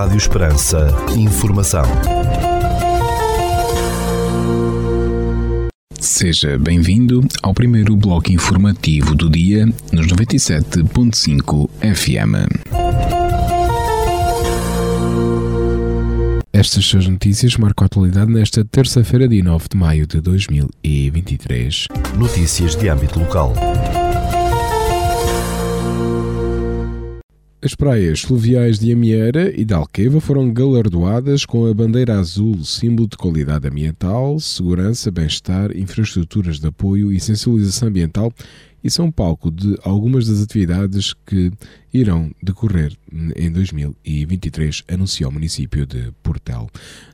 Rádio Esperança. Informação. Seja bem-vindo ao primeiro bloco informativo do dia nos 97.5 FM. Estas suas notícias marcam a atualidade nesta terça-feira, dia 9 de maio de 2023. Notícias de âmbito local. As praias fluviais de Amieira e de Alqueva foram galardoadas com a bandeira azul, símbolo de qualidade ambiental, segurança, bem-estar, infraestruturas de apoio e sensibilização ambiental e são palco de algumas das atividades que irão decorrer em 2023, anunciou o município de Portel.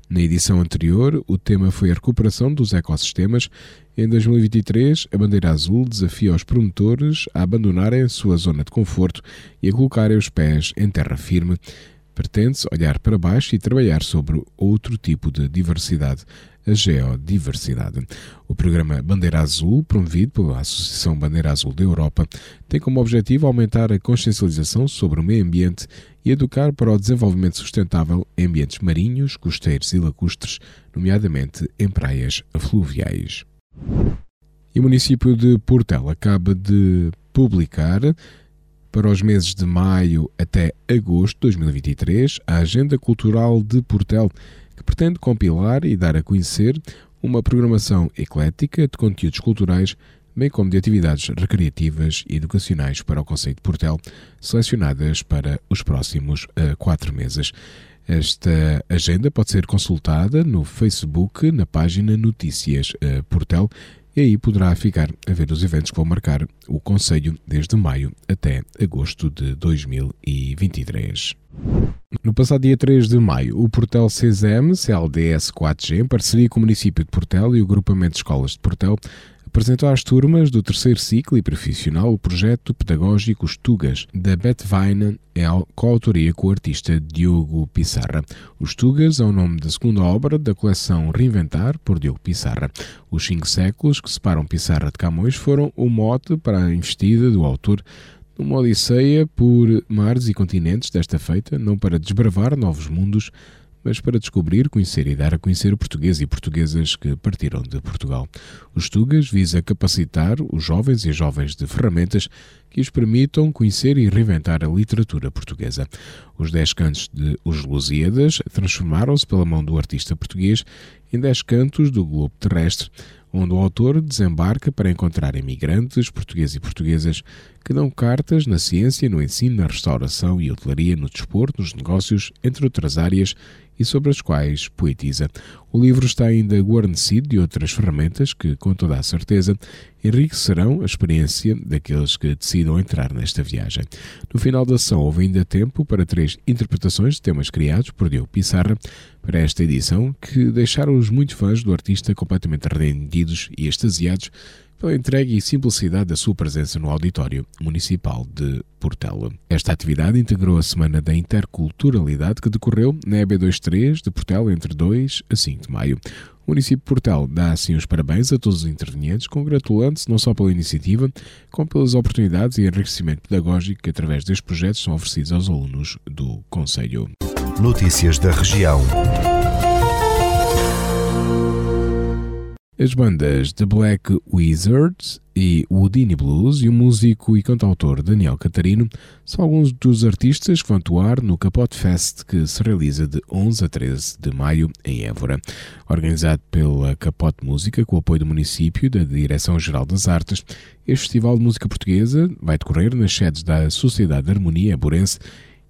Na edição anterior, o tema foi a recuperação dos ecossistemas. Em 2023, a bandeira azul desafia os promotores a abandonarem a sua zona de conforto e a colocarem os pés em terra firme. Pretende-se olhar para baixo e trabalhar sobre outro tipo de diversidade a geodiversidade. O programa Bandeira Azul, promovido pela Associação Bandeira Azul da Europa, tem como objetivo aumentar a consciencialização sobre o meio ambiente e educar para o desenvolvimento sustentável em ambientes marinhos, costeiros e lacustres, nomeadamente em praias fluviais. E o município de Portel acaba de publicar para os meses de maio até agosto de 2023 a Agenda Cultural de Portel, que pretende compilar e dar a conhecer uma programação eclética de conteúdos culturais, bem como de atividades recreativas e educacionais para o Conceito de Portel, selecionadas para os próximos uh, quatro meses. Esta agenda pode ser consultada no Facebook, na página Notícias uh, Portel, e aí poderá ficar a ver os eventos que vão marcar o Conselho desde maio até agosto de 2023. No passado dia 3 de maio, o Portel CSM, CLDS 4G, em parceria com o município de Portel e o agrupamento de escolas de Portel, apresentou às turmas do terceiro ciclo e profissional o projeto pedagógico Estugas, da Betvine, em coautoria com o artista Diogo Pissarra. Os Tugas é o nome da segunda obra da coleção Reinventar, por Diogo Pissarra. Os cinco séculos que separam Pissarra de Camões foram o mote para a investida do autor numa odisseia por mares e continentes desta feita, não para desbravar novos mundos, mas para descobrir, conhecer e dar a conhecer o português e portuguesas que partiram de Portugal. Os Tugas visa capacitar os jovens e jovens de ferramentas que os permitam conhecer e reinventar a literatura portuguesa. Os Dez Cantos de Os Lusíadas transformaram-se pela mão do artista português em Dez Cantos do Globo Terrestre, onde o autor desembarca para encontrar imigrantes, portugueses e portuguesas que dão cartas na ciência, no ensino, na restauração e hotelaria, no desporto, nos negócios, entre outras áreas, e sobre as quais poetiza. O livro está ainda guarnecido de outras ferramentas que, com toda a certeza, enriquecerão a experiência daqueles que decidam entrar nesta viagem. No final da ação, houve ainda tempo para três interpretações de temas criados por Diogo Pissarra para esta edição, que deixaram os muitos fãs do artista completamente rendidos e extasiados pela entrega e simplicidade da sua presença no Auditório Municipal de Portela. Esta atividade integrou a Semana da Interculturalidade que decorreu na EB23 de Portela entre 2 a 5 de maio. O município de Portel dá assim os parabéns a todos os intervenientes, congratulando-se não só pela iniciativa, como pelas oportunidades e enriquecimento pedagógico que através destes projetos são oferecidos aos alunos do Conselho. Notícias da região. As bandas The Black Wizards e Woodini Blues e o músico e cantautor Daniel Catarino são alguns dos artistas que vão atuar no Capote Fest que se realiza de 11 a 13 de maio em Évora. Organizado pela Capote Música com o apoio do município e da Direção-Geral das Artes, este festival de música portuguesa vai decorrer nas sedes da Sociedade de Harmonia Burense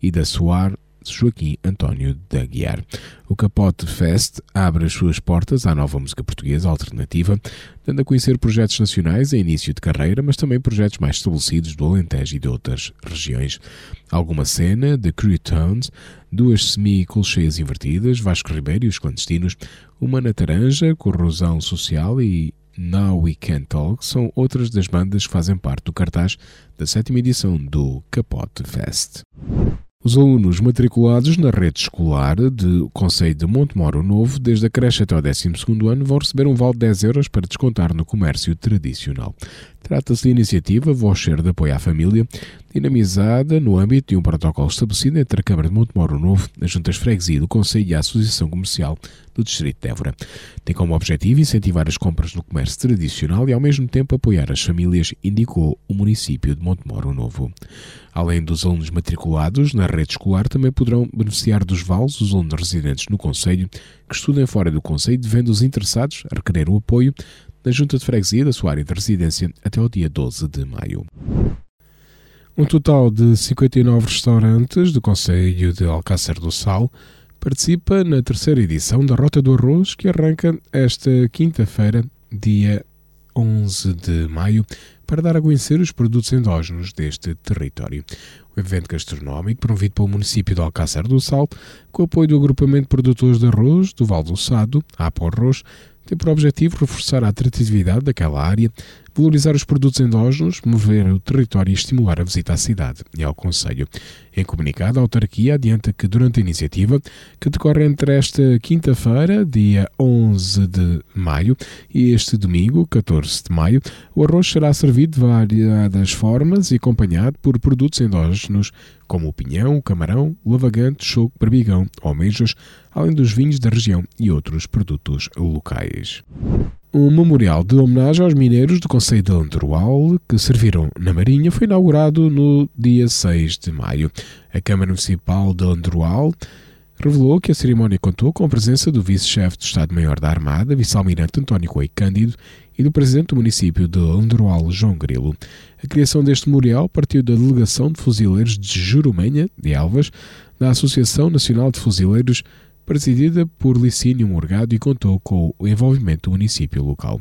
e da Soar Joaquim António da Guiar. O Capote Fest abre as suas portas à nova música portuguesa alternativa, dando a conhecer projetos nacionais em início de carreira, mas também projetos mais estabelecidos do Alentejo e de outras regiões. Alguma cena, The Crew Tones, duas semi-colcheias invertidas, Vasco Ribeiro e os clandestinos, uma na Taranja, Corrosão Social e Now We Can Talk são outras das bandas que fazem parte do cartaz da sétima edição do Capote Fest. Os alunos matriculados na rede escolar de Conselho de Montemoro Novo, desde a creche até o 12 ano, vão receber um vale de 10 euros para descontar no comércio tradicional. Trata-se de iniciativa Voucher de Apoio à Família, dinamizada no âmbito de um protocolo estabelecido entre a Câmara de Montemoro Novo, as Juntas Freguesia do Conselho e a Associação Comercial do Distrito de Évora. Tem como objetivo incentivar as compras no comércio tradicional e, ao mesmo tempo, apoiar as famílias, indicou o município de Montemoro Novo. Além dos alunos matriculados na rede escolar, também poderão beneficiar dos vales os alunos residentes no Conselho que estudem fora do Conselho, devendo os interessados requerer o apoio da Junta de Freguesia da sua área de residência até o dia 12 de maio. Um total de 59 restaurantes do Conselho de Alcácer do Sal participa na terceira edição da Rota do Arroz, que arranca esta quinta-feira, dia 11 de maio, para dar a conhecer os produtos endógenos deste território. O evento gastronómico, promovido pelo município de Alcácer do Sal, com o apoio do agrupamento de produtores de arroz do Val do Sado, Apo Arroz, tem por objetivo reforçar a atratividade daquela área, valorizar os produtos endógenos, mover o território e estimular a visita à cidade e ao Conselho. Em comunicado, a autarquia adianta que durante a iniciativa, que decorre entre esta quinta-feira, dia 11 de maio, e este domingo, 14 de maio, o arroz será servido de variadas formas e acompanhado por produtos endógenos como o pinhão, o camarão, o lavagante, choco, barbigão, almejas, além dos vinhos da região e outros produtos locais. Um memorial de homenagem aos mineiros do Conselho de Androal que serviram na Marinha foi inaugurado no dia 6 de maio. A Câmara Municipal de Androal revelou que a cerimónia contou com a presença do vice-chefe de Estado-Maior da Armada, vice-almirante António Coelho Cândido, e do presidente do município de Androal, João Grilo. A criação deste memorial partiu da delegação de fuzileiros de Jurumenha, de Alvas, da Associação Nacional de Fuzileiros presidida por Licínio Morgado e contou com o envolvimento do município local.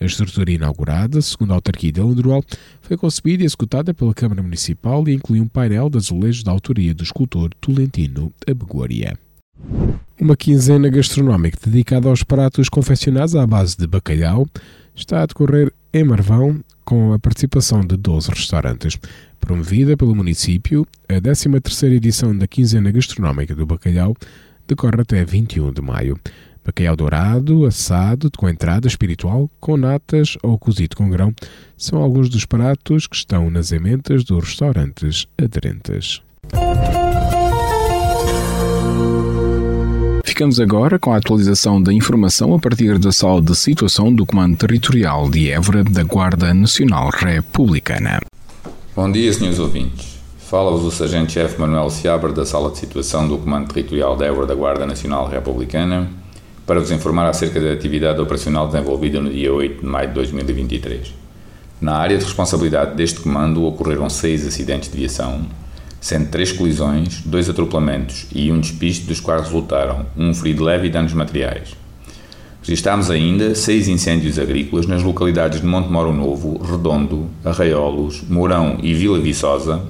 A estrutura inaugurada, segundo a autarquia de Alendroal, foi concebida e executada pela Câmara Municipal e inclui um painel de azulejos da autoria do escultor Tolentino Abegoria. Uma quinzena gastronómica dedicada aos pratos confeccionados à base de bacalhau está a decorrer em Marvão com a participação de 12 restaurantes. Promovida pelo município, a 13ª edição da quinzena gastronómica do bacalhau decorre até 21 de maio. Bacalhau dourado, assado, com entrada espiritual, com natas ou cozido com grão, são alguns dos pratos que estão nas emendas dos restaurantes aderentes. Ficamos agora com a atualização da informação a partir da sala de situação do Comando Territorial de Évora da Guarda Nacional Republicana. Bom dia, senhores ouvintes. Fala-vos o Sargento-Chefe Manuel Seabra da Sala de Situação do Comando Territorial de Évora da Guarda Nacional Republicana para vos informar acerca da atividade operacional desenvolvida no dia 8 de maio de 2023. Na área de responsabilidade deste comando ocorreram seis acidentes de viação, sendo três colisões, dois atropelamentos e um despiste, dos quais resultaram um ferido leve e danos materiais. Registámos ainda seis incêndios agrícolas nas localidades de Monte Moro Novo, Redondo, Arraiolos, Mourão e Vila Viçosa,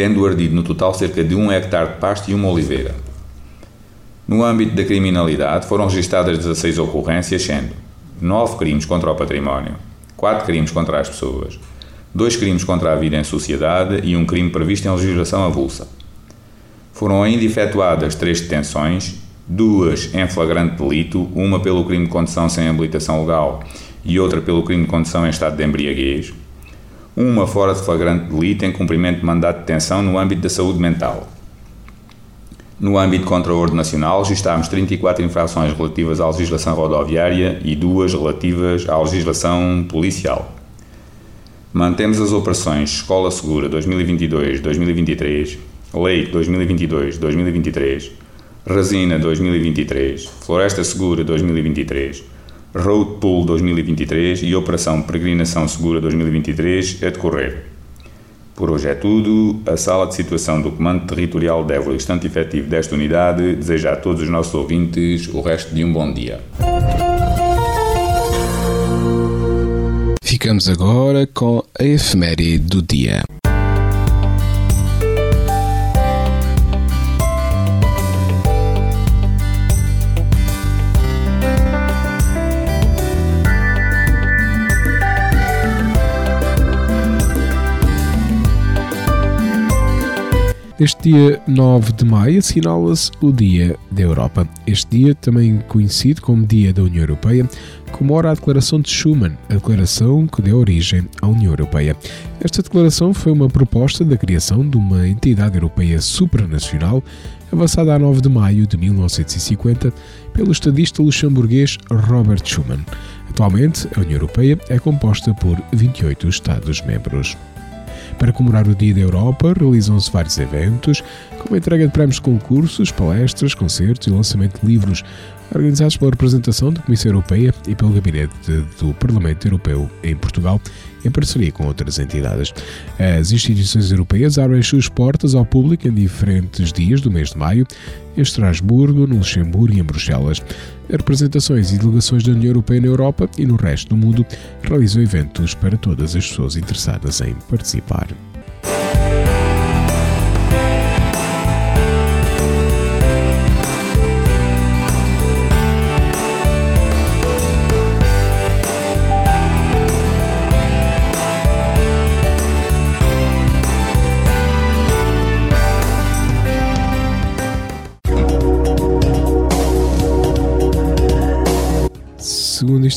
tendo ardido no total cerca de um hectare de pasto e uma oliveira. No âmbito da criminalidade, foram registradas 16 ocorrências, sendo 9 crimes contra o património, 4 crimes contra as pessoas, 2 crimes contra a vida em sociedade e um crime previsto em legislação avulsa. Foram ainda efetuadas 3 detenções, duas em flagrante delito, uma pelo crime de condução sem habilitação legal e outra pelo crime de condução em estado de embriaguez, uma fora de flagrante delito em cumprimento de mandato de detenção no âmbito da saúde mental. No âmbito contra a ordem nacional, registámos 34 infrações relativas à legislação rodoviária e duas relativas à legislação policial. Mantemos as operações Escola Segura 2022-2023, Lei 2022-2023, Resina 2023, Floresta Segura 2023, Road Pool 2023 e Operação Peregrinação Segura 2023 a decorrer. Por hoje é tudo. A sala de situação do Comando Territorial de Évora, estante efetivo desta unidade, deseja a todos os nossos ouvintes o resto de um bom dia. Ficamos agora com a efeméride do dia. Neste dia 9 de maio assinala-se o Dia da Europa. Este dia, também conhecido como Dia da União Europeia, comemora a Declaração de Schuman, a declaração que deu origem à União Europeia. Esta declaração foi uma proposta da criação de uma entidade europeia supranacional, avançada a 9 de maio de 1950 pelo estadista luxemburguês Robert Schuman. Atualmente, a União Europeia é composta por 28 Estados-membros. Para comemorar o Dia da Europa, realizam-se vários eventos, como a entrega de prémios de concursos, palestras, concertos e lançamento de livros, organizados pela representação da Comissão Europeia e pelo Gabinete do Parlamento Europeu em Portugal, em parceria com outras entidades. As instituições europeias abrem suas portas ao público em diferentes dias do mês de maio, em Estrasburgo, no Luxemburgo e em Bruxelas. As representações e delegações da União Europeia na Europa e no resto do mundo realizam eventos para todas as pessoas interessadas em participar.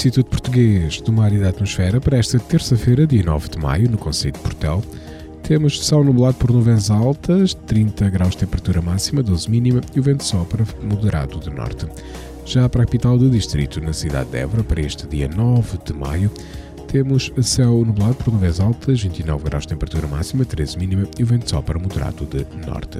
Instituto Português do Mar e da Atmosfera, para esta terça-feira, dia 9 de maio, no Conselho de Portel, temos céu nublado por nuvens altas, 30 graus de temperatura máxima, 12 mínima e o vento sopra moderado de norte. Já para a capital do distrito, na cidade de Évora, para este dia 9 de maio, temos céu nublado por nuvens altas, 29 graus de temperatura máxima, 13 mínima e o vento sopra moderado de norte.